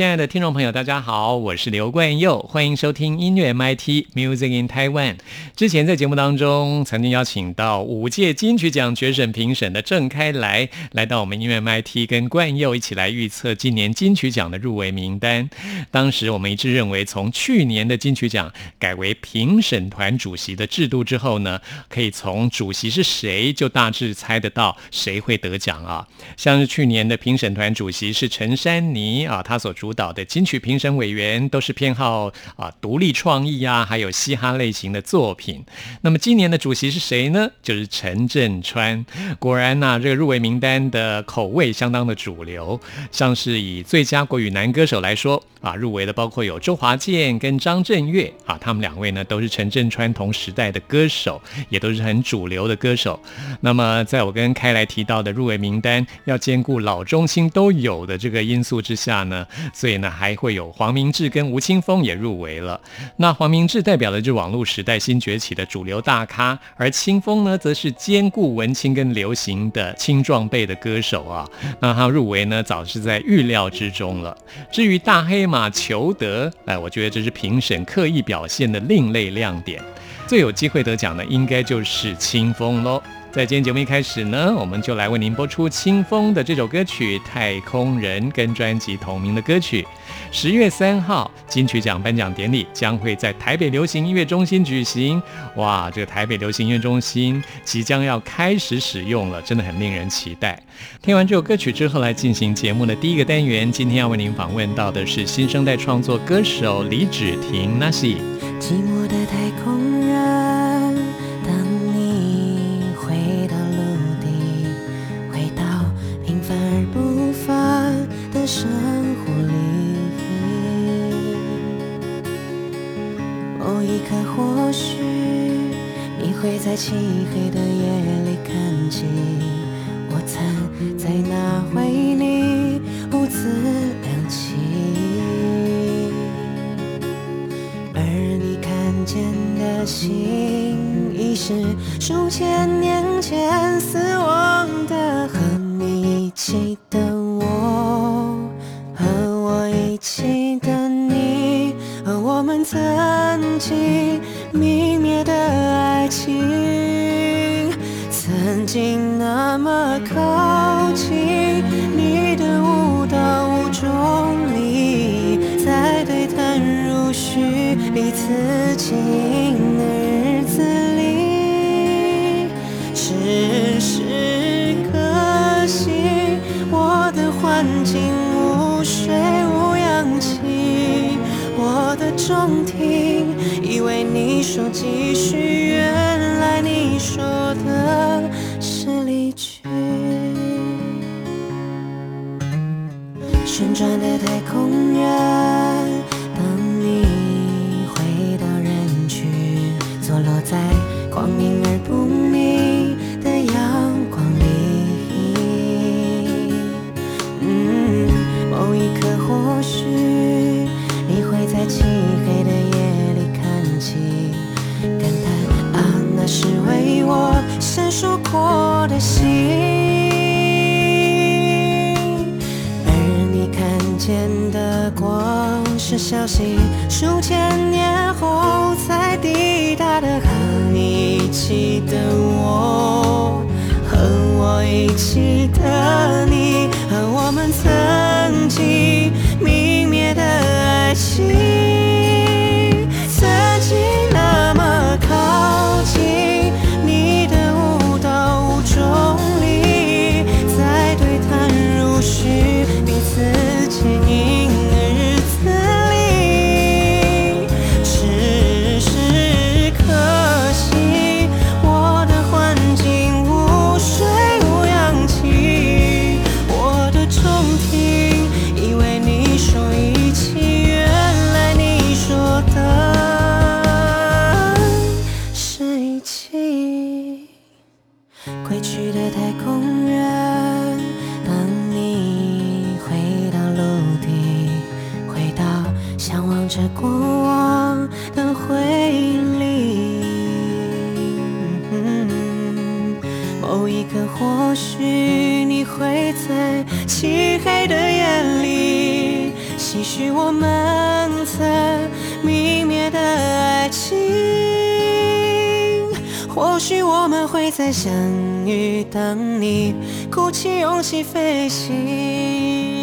亲爱的听众朋友，大家好，我是刘冠佑，欢迎收听音乐 MIT Music in Taiwan。之前在节目当中曾经邀请到五届金曲奖决审评审的郑开来，来到我们音乐 MIT 跟冠佑一起来预测今年金曲奖的入围名单。当时我们一致认为，从去年的金曲奖改为评审团主席的制度之后呢，可以从主席是谁就大致猜得到谁会得奖啊。像是去年的评审团主席是陈珊妮啊，他所主主导的金曲评审委员都是偏好啊独立创意啊，还有嘻哈类型的作品。那么今年的主席是谁呢？就是陈振川。果然呐，这个入围名单的口味相当的主流。像是以最佳国语男歌手来说啊，入围的包括有周华健跟张震岳啊，他们两位呢都是陈振川同时代的歌手，也都是很主流的歌手。那么在我跟开来提到的入围名单要兼顾老中青都有的这个因素之下呢？所以呢，还会有黄明志跟吴青峰也入围了。那黄明志代表的是网络时代新崛起的主流大咖，而青峰呢，则是兼顾文青跟流行的青壮辈的歌手啊。那他入围呢，早是在预料之中了。至于大黑马裘德，哎，我觉得这是评审刻意表现的另类亮点。最有机会得奖的，应该就是青峰喽。在今天节目一开始呢，我们就来为您播出清风的这首歌曲《太空人》跟专辑同名的歌曲。十月三号金曲奖颁奖典礼将会在台北流行音乐中心举行。哇，这个台北流行音乐中心即将要开始使用了，真的很令人期待。听完这首歌曲之后，来进行节目的第一个单元。今天要为您访问到的是新生代创作歌手李芷婷 Nasi。寂寞的太空人，刻或许你会在漆黑的夜里看清，我曾在那回忆里兀自亮起。而你看见的星，已是数千年前死亡的。和中听以为你说继续，数千年后才抵达的。和你一起的我，和我一起的你，和我们曾经会在漆黑的夜里，唏嘘我们曾泯灭的爱情。或许我们会再相遇，等你鼓起勇气飞行。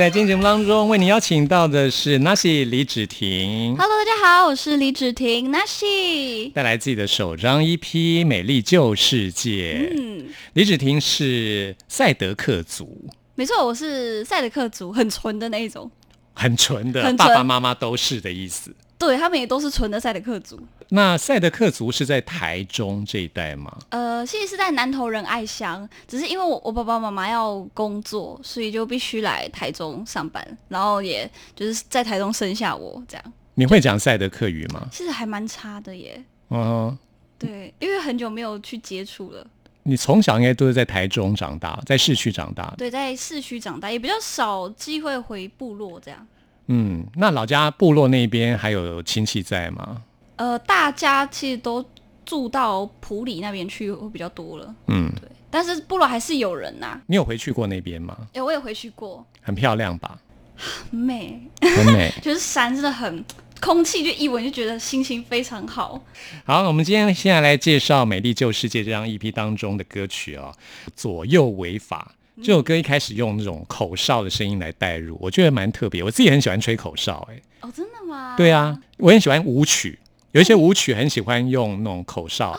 在今天节目当中，为你邀请到的是 Nasi 李芷婷，Hello，大家好，我是李芷婷 Nashi。带来自己的首张 EP《美丽旧世界》。嗯，李芷婷是赛德克族，没错，我是赛德克族，很纯的那一种。很纯的，爸爸妈妈都是的意思。对他们也都是纯的赛德克族。那赛德克族是在台中这一带吗？呃，其实是在南投仁爱乡，只是因为我我爸爸妈妈要工作，所以就必须来台中上班，然后也就是在台中生下我这样。你会讲赛德克语吗？其实还蛮差的耶。嗯，对，因为很久没有去接触了。你从小应该都是在台中长大，在市区长大。对，在市区长大，也比较少机会回部落这样。嗯，那老家部落那边还有亲戚在吗？呃，大家其实都住到普里那边去会比较多了，嗯，对。但是部落还是有人呐、你有回去过那边吗？哎、我也回去过，很漂亮吧？很 美，很美。就是山真的很，空气就一闻就觉得心情非常好。好，我们今天现在来介绍《美丽旧世界》这张 EP 当中的歌曲哦，《左右为法》这首歌一开始用那种口哨的声音来带入，我觉得蛮特别。我自己很喜欢吹口哨、哎，哦，真的吗？对啊，我很喜欢舞曲，有一些舞曲很喜欢用那种口哨。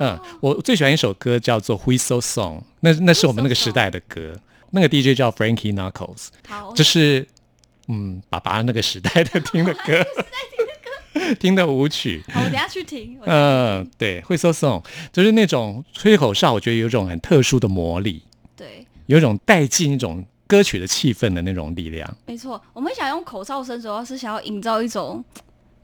嗯，我最喜欢一首歌叫做《Whistle Song》，那那是我们那个时代的歌，那个 DJ 叫 Frankie Knuckles，好，这是嗯爸爸那个时代的听的歌，听的舞曲。好，我等下去听。我嗯，对，Whistle song 就是那种吹口哨，我觉得有一种很特殊的魔力，对，有一种带进一种歌曲的气氛的那种力量。没错，我们想用口哨声，主要是想要营造一种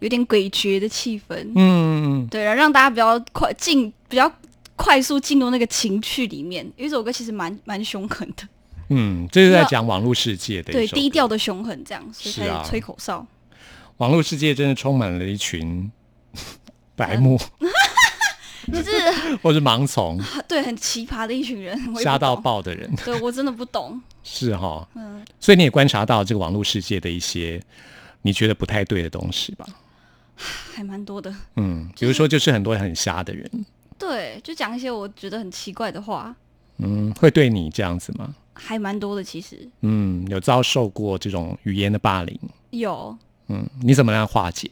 有点诡谲的气氛，嗯，对，然后让大家比较快进，比较快速进入那个情绪里面。因为这首歌其实蛮蛮凶狠的，嗯，这是在讲网络世界的一对，低调的凶狠这样，所以才吹口哨。网络世界真的充满了一群 白目 就是 或是盲从、对很奇葩的一群人，瞎到。爆的人，对我真的不懂。是哈。嗯，所以你也观察到这个网络世界的一些你觉得不太对的东西吧？还蛮多的。嗯，比如说就是很多很瞎的人，对，就讲一些我觉得很奇怪的话，嗯，会对你这样子吗？还蛮多的。其实嗯，有遭受过这种语言的霸凌，有，嗯，你怎么样化解？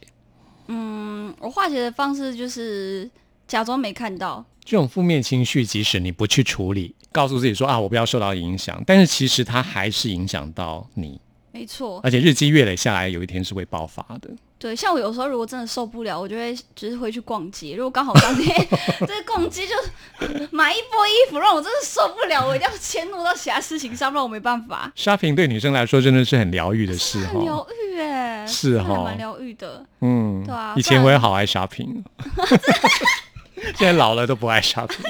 嗯，我化解的方式就是假装没看到。这种负面情绪，即使你不去处理，告诉自己说啊，我不要受到影响，但是其实它还是影响到你，没错，而且日积月累下来，有一天是会爆发的。对，像我有时候如果真的受不了，我就会就是会去逛街。如果刚好当天这 个逛街就 买一波衣服，让我真的受不了，我一定要迁怒到其他事情上，不然我没办法。shopping 对女生来说真的是很疗愈的事哈。很疗愈哎，是齁真的还蛮疗愈的。嗯，对啊以前我也好爱 shopping，现在老了都不爱 shopping。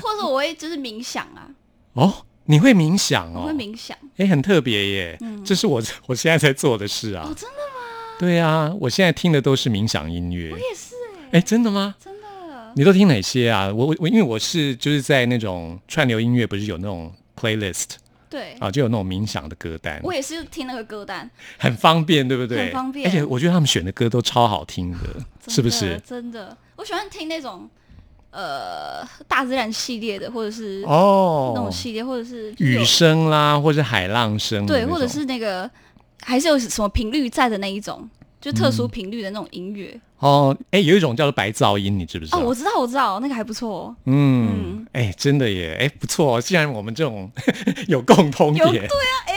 或者我会就是冥想啊，哦，你会冥想哦？我会冥想。哎，很特别耶，这是我我现在在做的事啊。哦，真的吗？对啊，我现在听的都是冥想音乐我。也是哎，哎，真的吗？真的。你都听哪些啊？我我我，因为我是就是在那种串流音乐，不是有那种 playlist 对，啊，就有那种冥想的歌单，我也是听那个歌单，很方便，对不对？很方便而且我觉得他们选的歌都超好听的，真是不是？真的，我喜欢听那种呃大自然系列的，或者是哦那哦种，系列，或者是雨声啦，或者海浪声的对，或者是那个还是有什么频率在的那一种，就特殊频率的那种音乐。哦，哎，有一种叫做白噪音，你知不知道？哦，我知道，我知道，那个还不错。嗯，哎，真的耶，哎，不错。既然我们这种 有共通点，对啊，哎，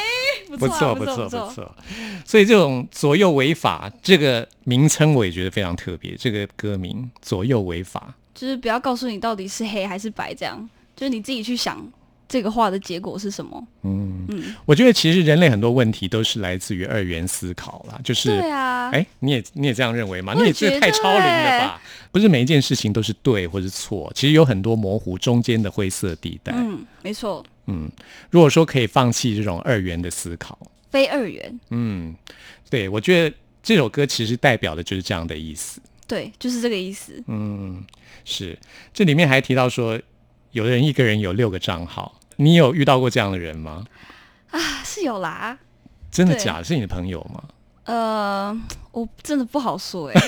不错，不错，不错。所以这种左右违法这个名称，我也觉得非常特别。这个歌名“左右违法”，就是不要告诉你到底是黑还是白，这样，就是你自己去想。这个话的结果是什么？嗯嗯，我觉得其实人类很多问题都是来自于二元思考啦，就是对啊，哎，你也你也这样认为吗？你也这太超龄了吧？不是每一件事情都是对或是错，其实有很多模糊中间的灰色地带。嗯，没错。嗯，如果说可以放弃这种二元的思考，非二元。嗯，对，我觉得这首歌其实代表的就是这样的意思。对，就是这个意思。嗯，是。这里面还提到说。有的人一个人有六个账号，你有遇到过这样的人吗？啊，是有啦。真的假的？是你的朋友吗？呃，我真的不好说哎。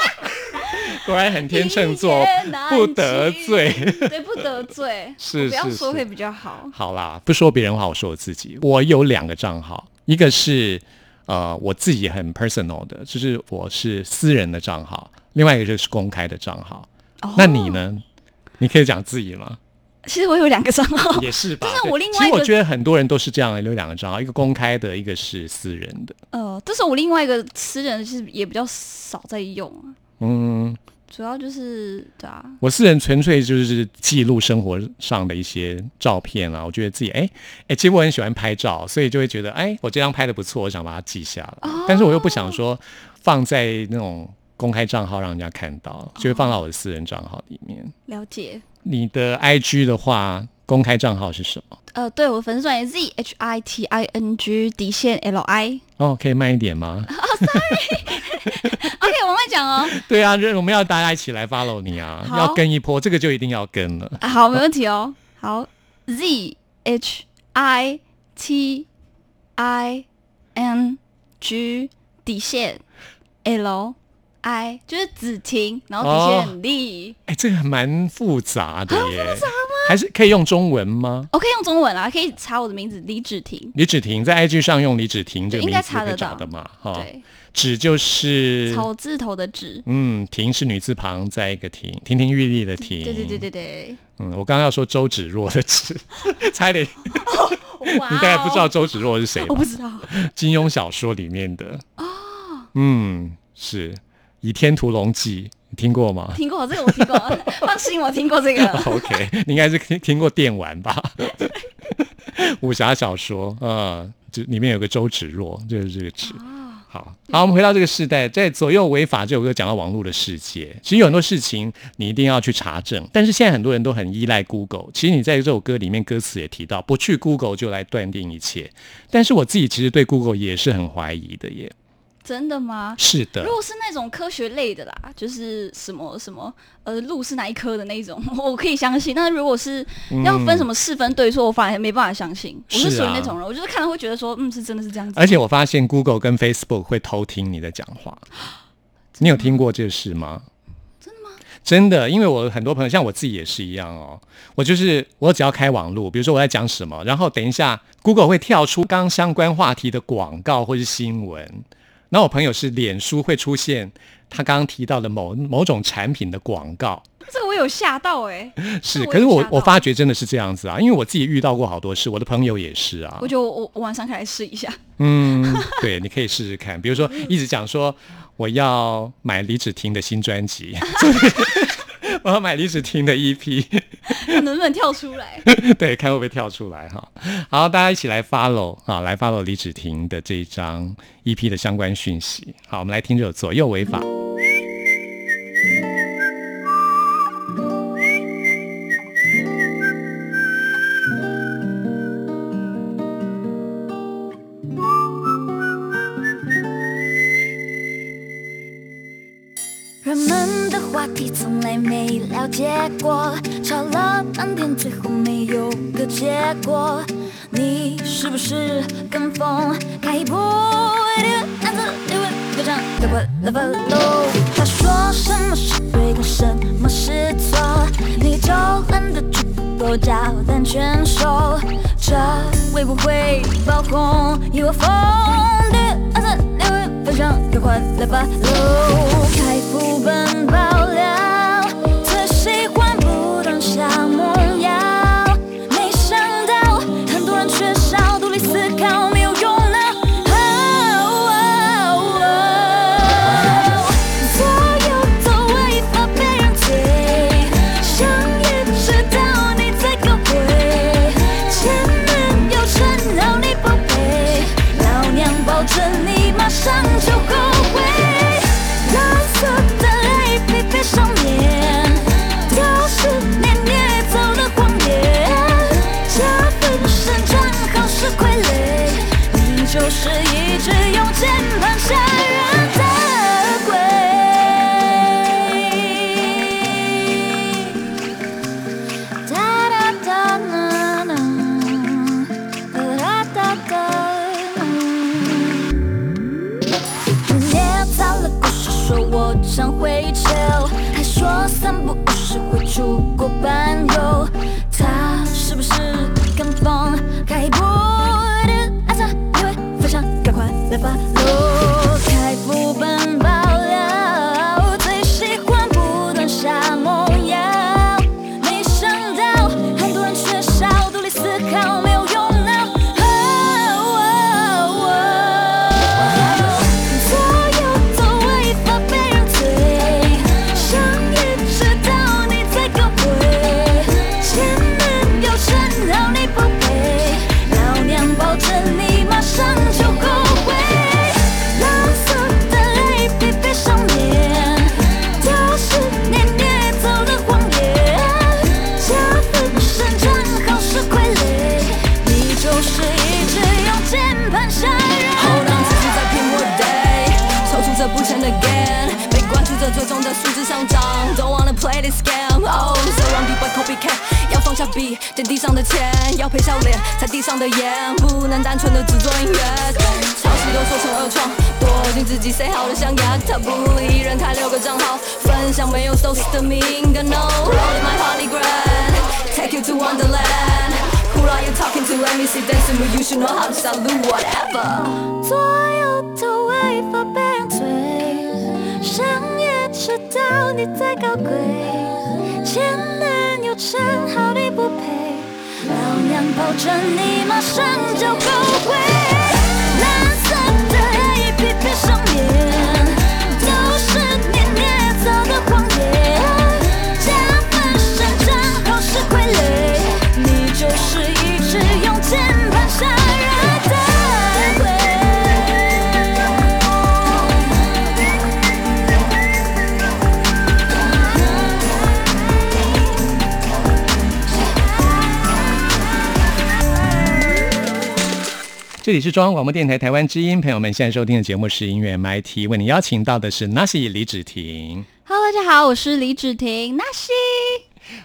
果然很天秤座，不得罪。对，不得罪。是不要说会比较好。好啦，不说别人话，我说我自己。我有两个账号，一个是呃我自己很 personal 的，就是我是私人的账号；另外一个就是公开的账号。那你呢？你可以讲自己吗？其实我有两个账号，也是吧。但是我另外，其实我觉得很多人都是这样，有两个账号，一个公开的，一个是私人的。呃，但是我另外一个私人其实也比较少在用啊。嗯，主要就是对啊。我私人纯粹就是记录生活上的一些照片啊。我觉得自己哎哎，其实我很喜欢拍照，所以就会觉得哎，我这张拍的不错，我想把它记下来。但是我又不想说放在那种。公开账号让人家看到，就会放到我的私人账号里面。了解。你的 IG 的话，公开账号是什么？呃，对，我的粉丝专业 Z H I T I N G 底线 L I。哦，可以慢一点吗？哦，Sorry。OK，我慢讲哦。对啊，我们要大家一起来 follow 你啊，要跟一波，这个就一定要跟了。好，没问题哦。好，Z H I T I N G 底线 L。I 就是子婷，然后底线很立。哎，这个蛮复杂的耶。复杂吗？还是可以用中文吗？我可以用中文啊，可以查我的名字李芷婷。李芷婷在 IG 上用李芷婷这个名字查得到的嘛？哈，对，芷就是草字头的芷。嗯，婷是女字旁再一个婷，亭亭玉立的亭。对对对对对。嗯，我刚刚要说周芷若的芷，差一点。你大概不知道周芷若是谁？我不知道。金庸小说里面的哦。嗯，是。《倚天屠龙记》你听过吗？听过，这个我听过。放心，我听过这个。OK，你应该是听听过电玩吧？武侠小说，嗯，就里面有个周芷若，就是这个芷。好好，我们回到这个时代，在《左右违法》这首歌讲到网络的世界，其实有很多事情你一定要去查证。但是现在很多人都很依赖 Google，其实你在这首歌里面歌词也提到，不去 Google 就来断定一切。但是我自己其实对 Google 也是很怀疑的耶。真的吗？是的。如果是那种科学类的啦，就是什么什么呃，路是哪一科的那种，我可以相信。但是如果是要分什么是分对错，我反而没办法相信。我是属于那种人，我就是看了会觉得说，嗯，是真的是这样子。而且我发现 Google 跟 Facebook 会偷听你的讲话，你有听过这事吗？真的吗？真的，因为我很多朋友，像我自己也是一样哦。我就是我只要开网络，比如说我在讲什么，然后等一下 Google 会跳出刚相关话题的广告或是新闻。那我朋友是脸书会出现他刚刚提到的某某种产品的广告，这个我有吓到哎，是，可是我我发觉真的是这样子啊，因为我自己遇到过好多事，我的朋友也是啊。我觉得我我晚上可以来试一下。嗯，对，你可以试试看，比如说一直讲说我要买李芷婷的新专辑。我要买李子婷的 EP，看能不能跳出来？对，看会不会跳出来哈。好，大家一起来 follow 啊，来 follow 李子婷的这一张 EP 的相关讯息。好，我们来听这首《左右违法》。从没了解过，吵了半天，最后没有个结果。你是不是跟风开一波？暗自以为歌唱跳过了 follow。他说什么是对跟什么是错，你就懒得去多交单全收。这会不会爆红？以为疯的暗自以为。分享，赶快来吧喽！开副本爆分享没有 source 的名歌，No，rolling my holy grail，take you to wonderland。Who are you talking to? Let me see dancing with you should know how to salute whatever. 左右都违法被人推，想也知道你在搞鬼。前男友称号你不配，老娘保证你马上就后悔。蓝色的泪疲惫上面，都是你捏 造的这里是中央广播电台台湾之音，朋友们现在收听的节目是音乐 MIT，为你邀请到的是 Nasi 李芷婷。Hello，大家好，我是李芷婷，那西。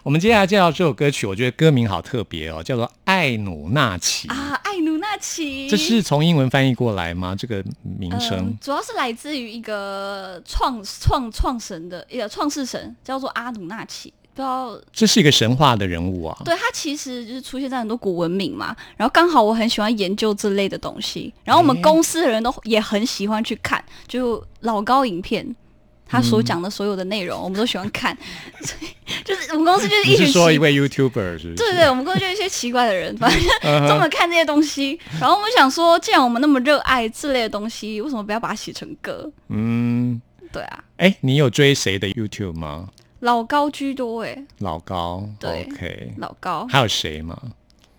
我们接下来介绍这首歌曲，我觉得歌名好特别哦，叫做《艾努纳奇》。啊，艾努纳奇，这是从英文翻译过来吗？这个名称嗯，主要是来自于一个创创创神的一个创世神，叫做阿努纳奇。这是一个神话的人物啊。对他其实就是出现在很多古文明嘛，然后刚好我很喜欢研究这类的东西，然后我们公司的人都也很喜欢去看，就老高影片。他所讲的所有的内容，我们都喜欢看，所 以就是我们公司就是一群 奇说一位 YouTuber 是不是？对对，我们公司就一些奇怪的人，反正专门看这些东西。然后我们想说，既然我们那么热爱这类的东西，为什么不要把它写成歌？嗯，对啊，哎，你有追谁的 YouTube 吗？老高居多哎，老高对，OK，老高还有谁吗？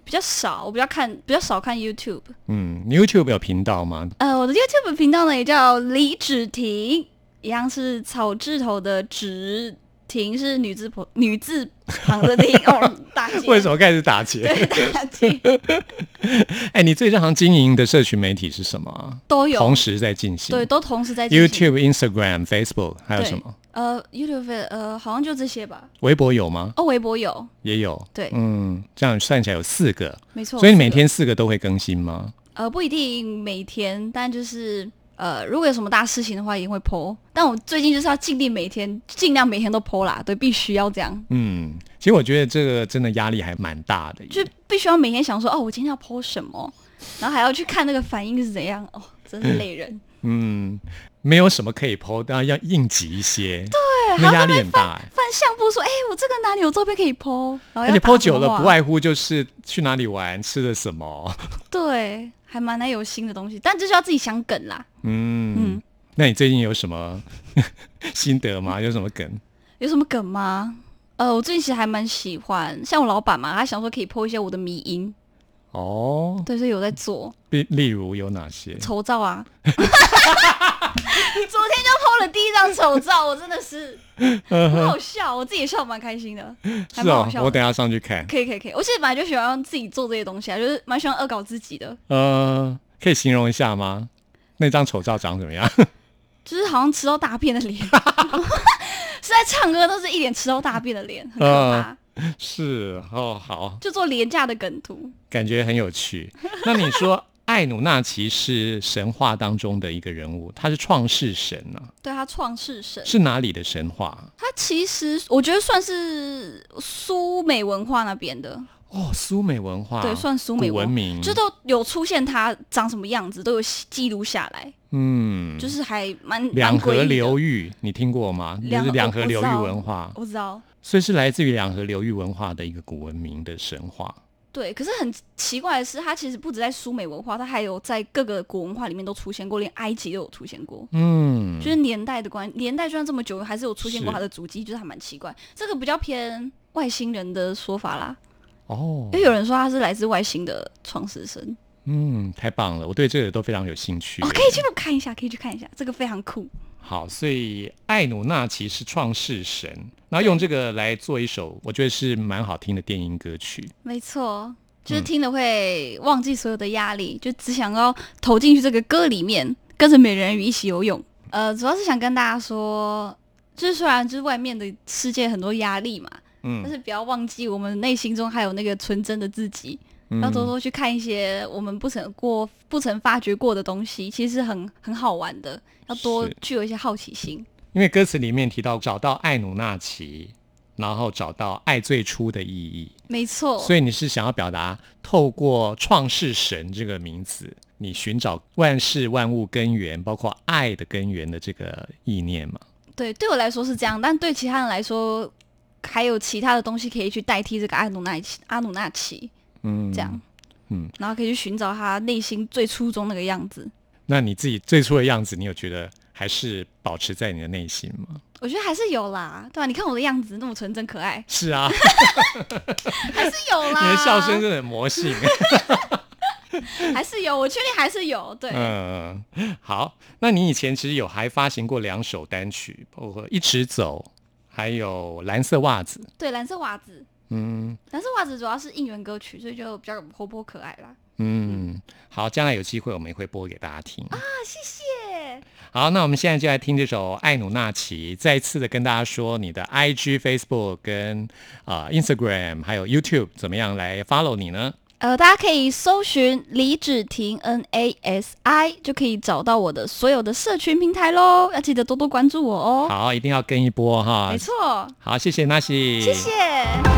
比较少，我比较看比较少看 YouTube。嗯，YouTube 有频道吗？呃，我的 YouTube 频道呢也叫李芷婷，一样是草字头的芷，婷是女字旁女字旁的婷哦，大姐。为什么开始打结？对大姐 哎，你最常经营的社群媒体是什么啊？都有，同时在进行。对，都同时在进行，YouTube、Instagram、Facebook 还有什么？呃，YouTube 呃好像就这些吧。微博有吗？哦，微博有，也有。对嗯，这样算起来有四个，没错。所以你每天四个都会更新吗？呃不一定每天，但就是呃如果有什么大事情的话，一定会 PO。但我最近就是要尽力每天，尽量每天都 PO 啦，对，必须要这样，嗯，其实我觉得这个真的压力还蛮大的耶。就必须要每天想说，哦，我今天要 PO 什么，然后还要去看那个反应是怎样，哦，真是 累人。嗯，没有什么可以 PO，但要应急一些，对，那压力很大、哎。翻相簿说，哎、我这个哪里有照片可以要而且打 PO 久了，不外乎就是去哪里玩，吃了什么。对，还蛮难有新的东西，但就是要自己想梗啦。嗯嗯那你最近有什么 心得吗？有什么梗？有什么梗吗？呃，我最近其实还蛮喜欢，像我老板嘛，他想说可以 PO 一些我的迷音，哦，对，所以有在做例例如有哪些？丑照啊。昨天就 PO 了第一张丑照，我真的是很好笑，我自己也笑得蛮开心的，还是哦蛮好，笑的。我等下上去看。可以可以可以，我其实本来就喜欢自己做这些东西啊，就是蛮喜欢恶搞自己的，呃，可以形容一下吗？那张丑照长怎么样？就是好像吃到大便的脸，是在唱歌都是一脸吃到大便的脸，很可怕。是哦，好，就做廉价的梗图，感觉很有趣。那你说艾努纳奇是神话当中的一个人物，他是创世神啊，对他创世神，是哪里的神话？他其实我觉得算是苏美文化那边的，哦，苏美文化，对，算苏美文明，就都有出现他长什么样子，都有记录下来，嗯，就是还蛮两河流域，你听过吗？就两是两河流域文化，我知道。所以是来自于两河流域文化的一个古文明的神话。对，可是很奇怪的是，它其实不止在苏美文化，它还有在各个古文化里面都出现过，连埃及都有出现过。嗯，就是年代的关，年代就算这么久，还是有出现过是它的足迹，就是还蛮奇怪。这个比较偏外星人的说法啦，哦因为，有人说他是来自外星的创世神。嗯，太棒了，我对这个都非常有兴趣。哦，可以去看一下，可以去看一下，这个非常酷。好，所以艾努纳奇是创世神，然后用这个来做一首，我觉得是蛮好听的电音歌曲。没错，就是听了会忘记所有的压力，就只想要投进去这个歌里面，跟着美人鱼一起游泳。呃，主要是想跟大家说，就是虽然就是外面的世界很多压力嘛，嗯但嗯，是不要忘记我们内心中还有那个纯真的自己，嗯要多多去看一些我们不曾过、不曾发掘过的东西，其实很很好玩的，要多具有一些好奇心。因为歌词里面提到找到爱努纳奇，然后找到爱最初的意义，没错，所以你是想要表达透过创世神这个名字，你寻找万事万物根源，包括爱的根源的这个意念吗？对，对我来说是这样，但对其他人来说，还有其他的东西可以去代替这个阿努纳奇，阿努纳奇嗯，这样，嗯，然后可以去寻找他内心最初中那个样子。那你自己最初的样子，你有觉得还是保持在你的内心吗？我觉得还是有啦，对吧、你看我的样子那么纯真可爱，是啊，还是有啦。你的笑声真的很魔性。还是有，我确定还是有。对，嗯，好，那你以前其实有还发行过两首单曲，包括《一直走》，还有《蓝色袜子》。对，蓝色袜子，嗯但是袜子主要是应援歌曲，所以就比较活泼可爱啦。嗯，好，将来有机会我们也会播给大家听。啊，谢谢。好，那我们现在就来听这首《艾努纳奇》，再一次的跟大家说，你的 IG、Facebook 跟啊、Instagram 还有 YouTube 怎么样来 follow 你呢？呃，大家可以搜寻李芷婷 N A S I，就可以找到我的所有的社群平台喽。要记得多多关注我哦。好，一定要跟一波哈没。错，好，谢谢纳西，谢谢。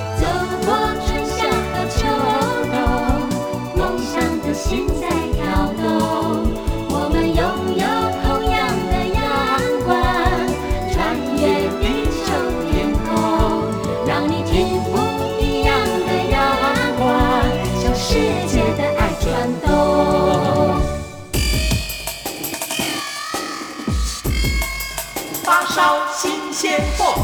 新鲜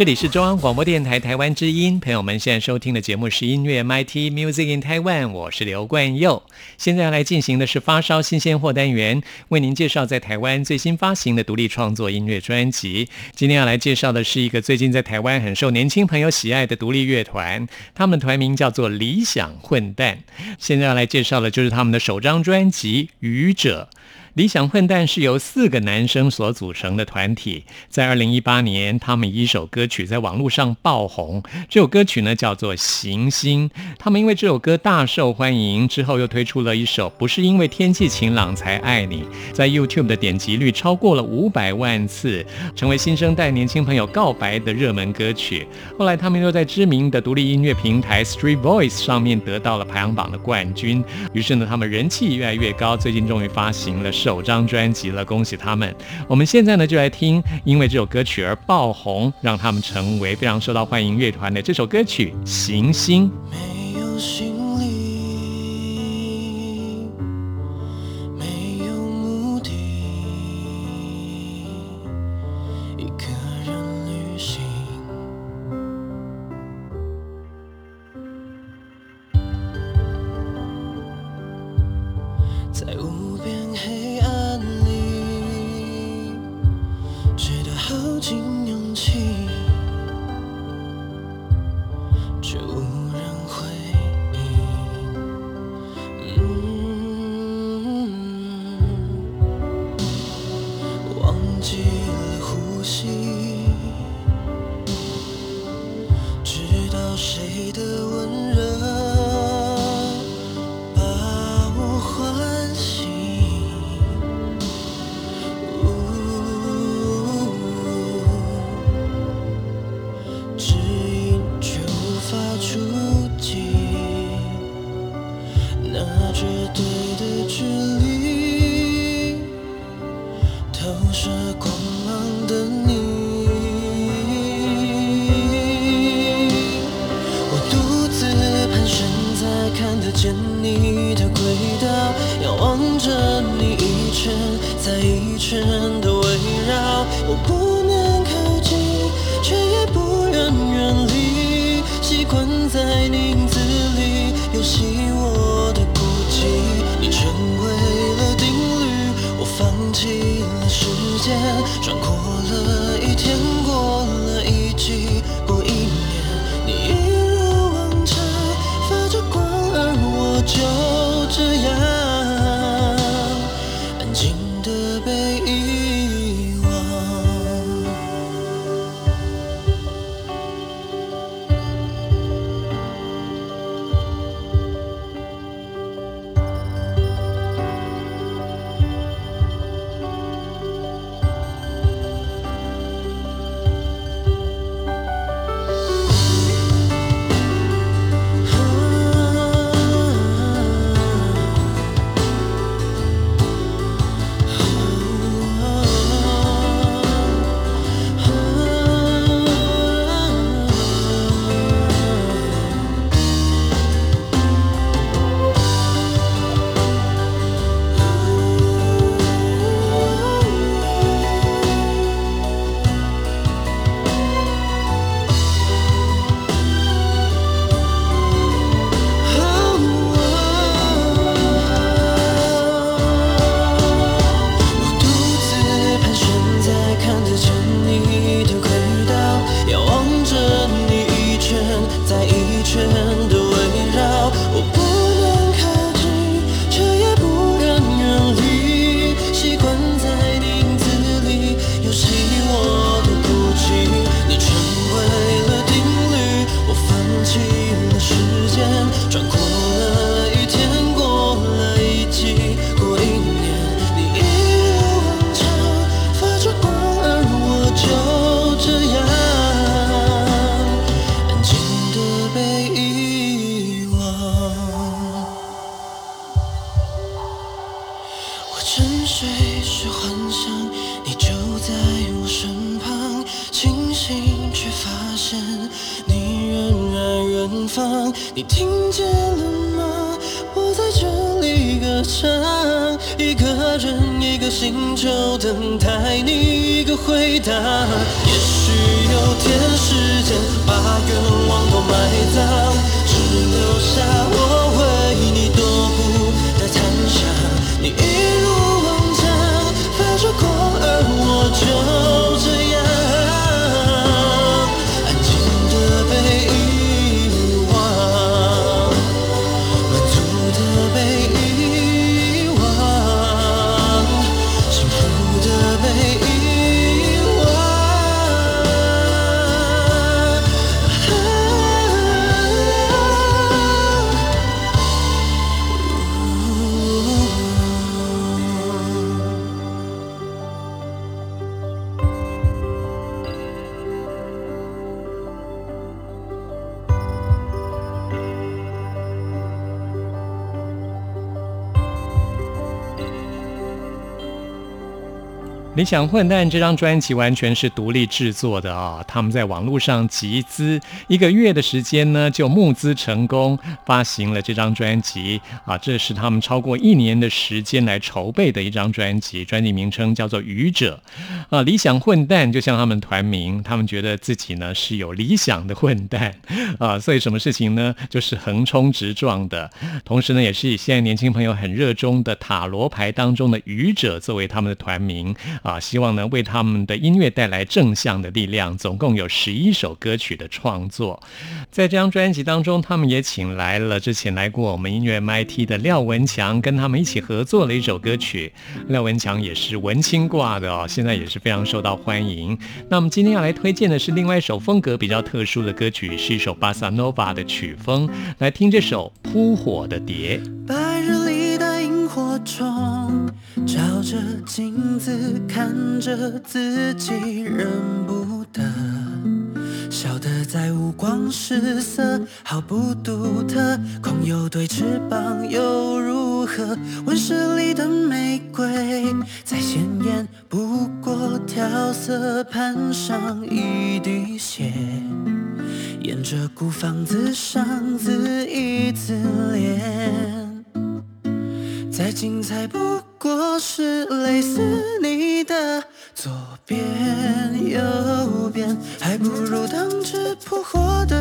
这里是中央广播电台台湾之音，朋友们现在收听的节目是音乐 MIT Music in Taiwan，我是刘冠佑。现在要来进行的是发烧新鲜货单元，为您介绍在台湾最新发行的独立创作音乐专辑。今天要来介绍的是一个最近在台湾很受年轻朋友喜爱的独立乐团，他们的团名叫做理想混蛋。现在要来介绍的就是他们的首张专辑《愚者》。理想混蛋是由四个男生所组成的团体，在二零一八年，他们一首歌曲在网络上爆红。这首歌曲呢叫做《行星》，他们因为这首歌大受欢迎，之后又推出了一首《不是因为天气晴朗才爱你》，在 YouTube 的点击率超过了五百万次，成为新生代年轻朋友告白的热门歌曲。后来，他们又在知名的独立音乐平台 Street Voice 上面得到了排行榜的冠军。于是呢，他们人气越来越高，最近终于发行了首张专辑了，恭喜他们！我们现在呢就来听，因为这首歌曲而爆红，让他们成为非常受到欢迎乐团的这首歌曲《行星》。你听见了吗？我在这里歌唱，一个人一个星球等待你一个回答。也许有天时间把愿望都埋葬，只留下我理想混蛋这张专辑完全是独立制作的啊、他们在网络上集资一个月的时间呢，就募资成功，发行了这张专辑啊。这是他们超过一年的时间来筹备的一张专辑，专辑名称叫做《愚者》啊。理想混蛋就像他们团名，他们觉得自己呢是有理想的混蛋啊，所以什么事情呢就是横冲直撞的，同时呢也是以现在年轻朋友很热衷的塔罗牌当中的愚者作为他们的团名啊，啊希望呢为他们的音乐带来正向的力量。总共有十一首歌曲的创作，在这张专辑当中，他们也请来了之前来过我们音乐 MIT 的廖文强，跟他们一起合作了一首歌曲。廖文强也是文青挂的哦，现在也是非常受到欢迎。那我们今天要来推荐的是另外一首风格比较特殊的歌曲，是一首巴萨诺瓦的曲风。来听这首《扑火的蝶》。白日里的萤火虫，照着镜子看着自己，认不得，笑得再五光十色，毫不独特。空有对翅膀又如何？温室里的玫瑰，再鲜艳不过调色盘上一滴血。沿着孤芳自赏自缢自怜，再精彩不过是类似你的左边右边，还不如当只扑火的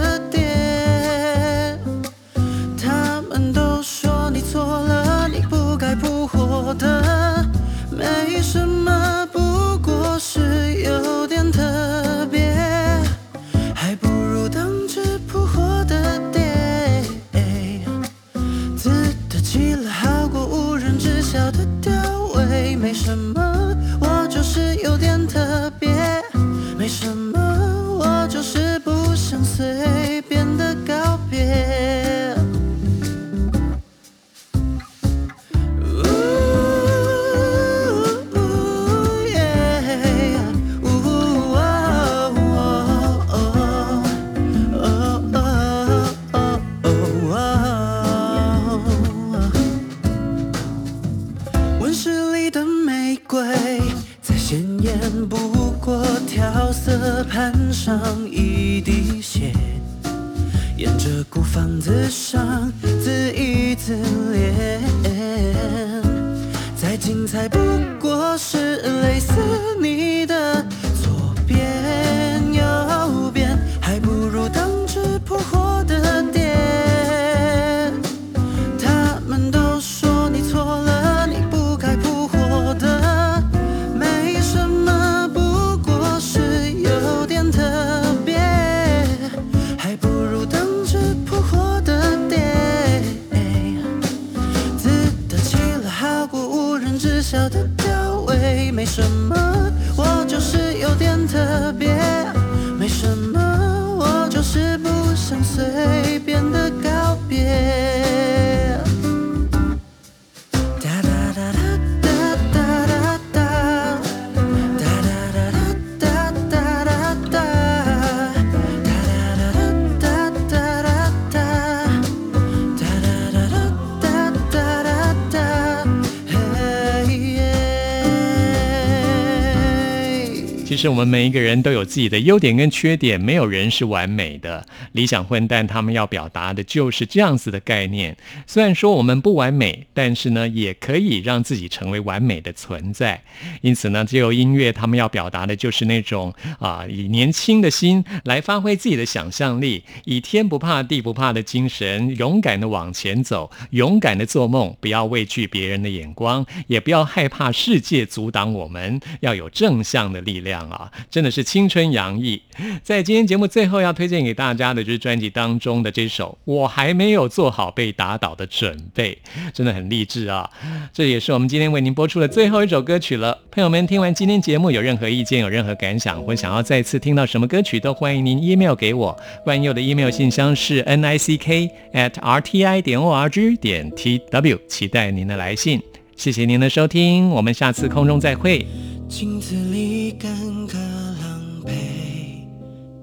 实我们每一个人都有自己的优点跟缺点，没有人是完美的。理想混蛋他们要表达的就是这样子的概念。虽然说我们不完美，但是呢，也可以让自己成为完美的存在。因此呢，借由音乐，他们要表达的就是那种啊，以年轻的心来发挥自己的想象力，以天不怕地不怕的精神，勇敢的往前走，勇敢的做梦，不要畏惧别人的眼光，也不要害怕世界阻挡我们，要有正向的力量啊！真的是青春洋溢。在今天节目最后要推荐给大家的就是专辑当中的这首《我还没有做好被打倒的准备》，真的很励志啊！这也是我们今天为您播出的最后一首歌曲了。朋友们，听完今天节目有任何意见、有任何感想，或想要再次听到什么歌曲，都欢迎您 email 给我。万佑的 email 信箱是 n i c k at r t i 点 o r g 点 t w，期待您的来信。谢谢您的收听，我们下次空中再会。镜子里尴尬狼狈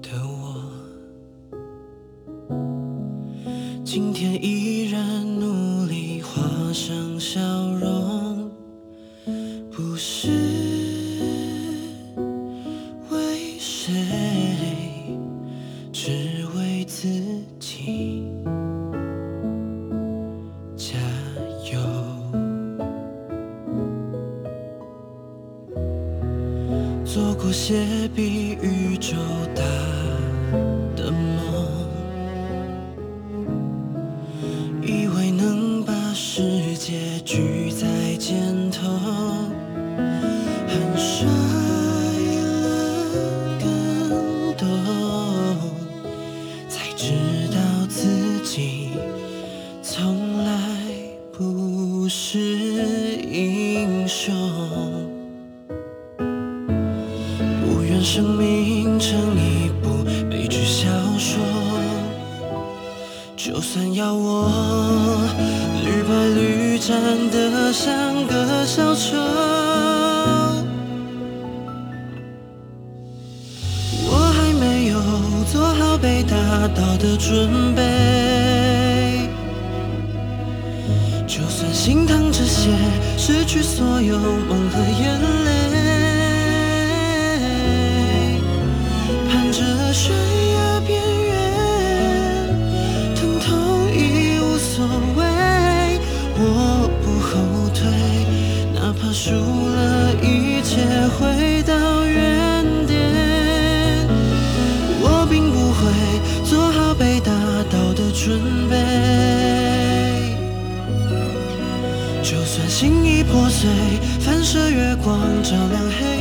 的我，今天依然努力画上些比宇宙大的梦，以为能把世界生命成一部悲剧小说，就算要我屡败屡战的像个小丑，我还没有做好被打倒的准备。就算心疼这些，失去所有梦和眼泪，破碎，反射月光照亮黑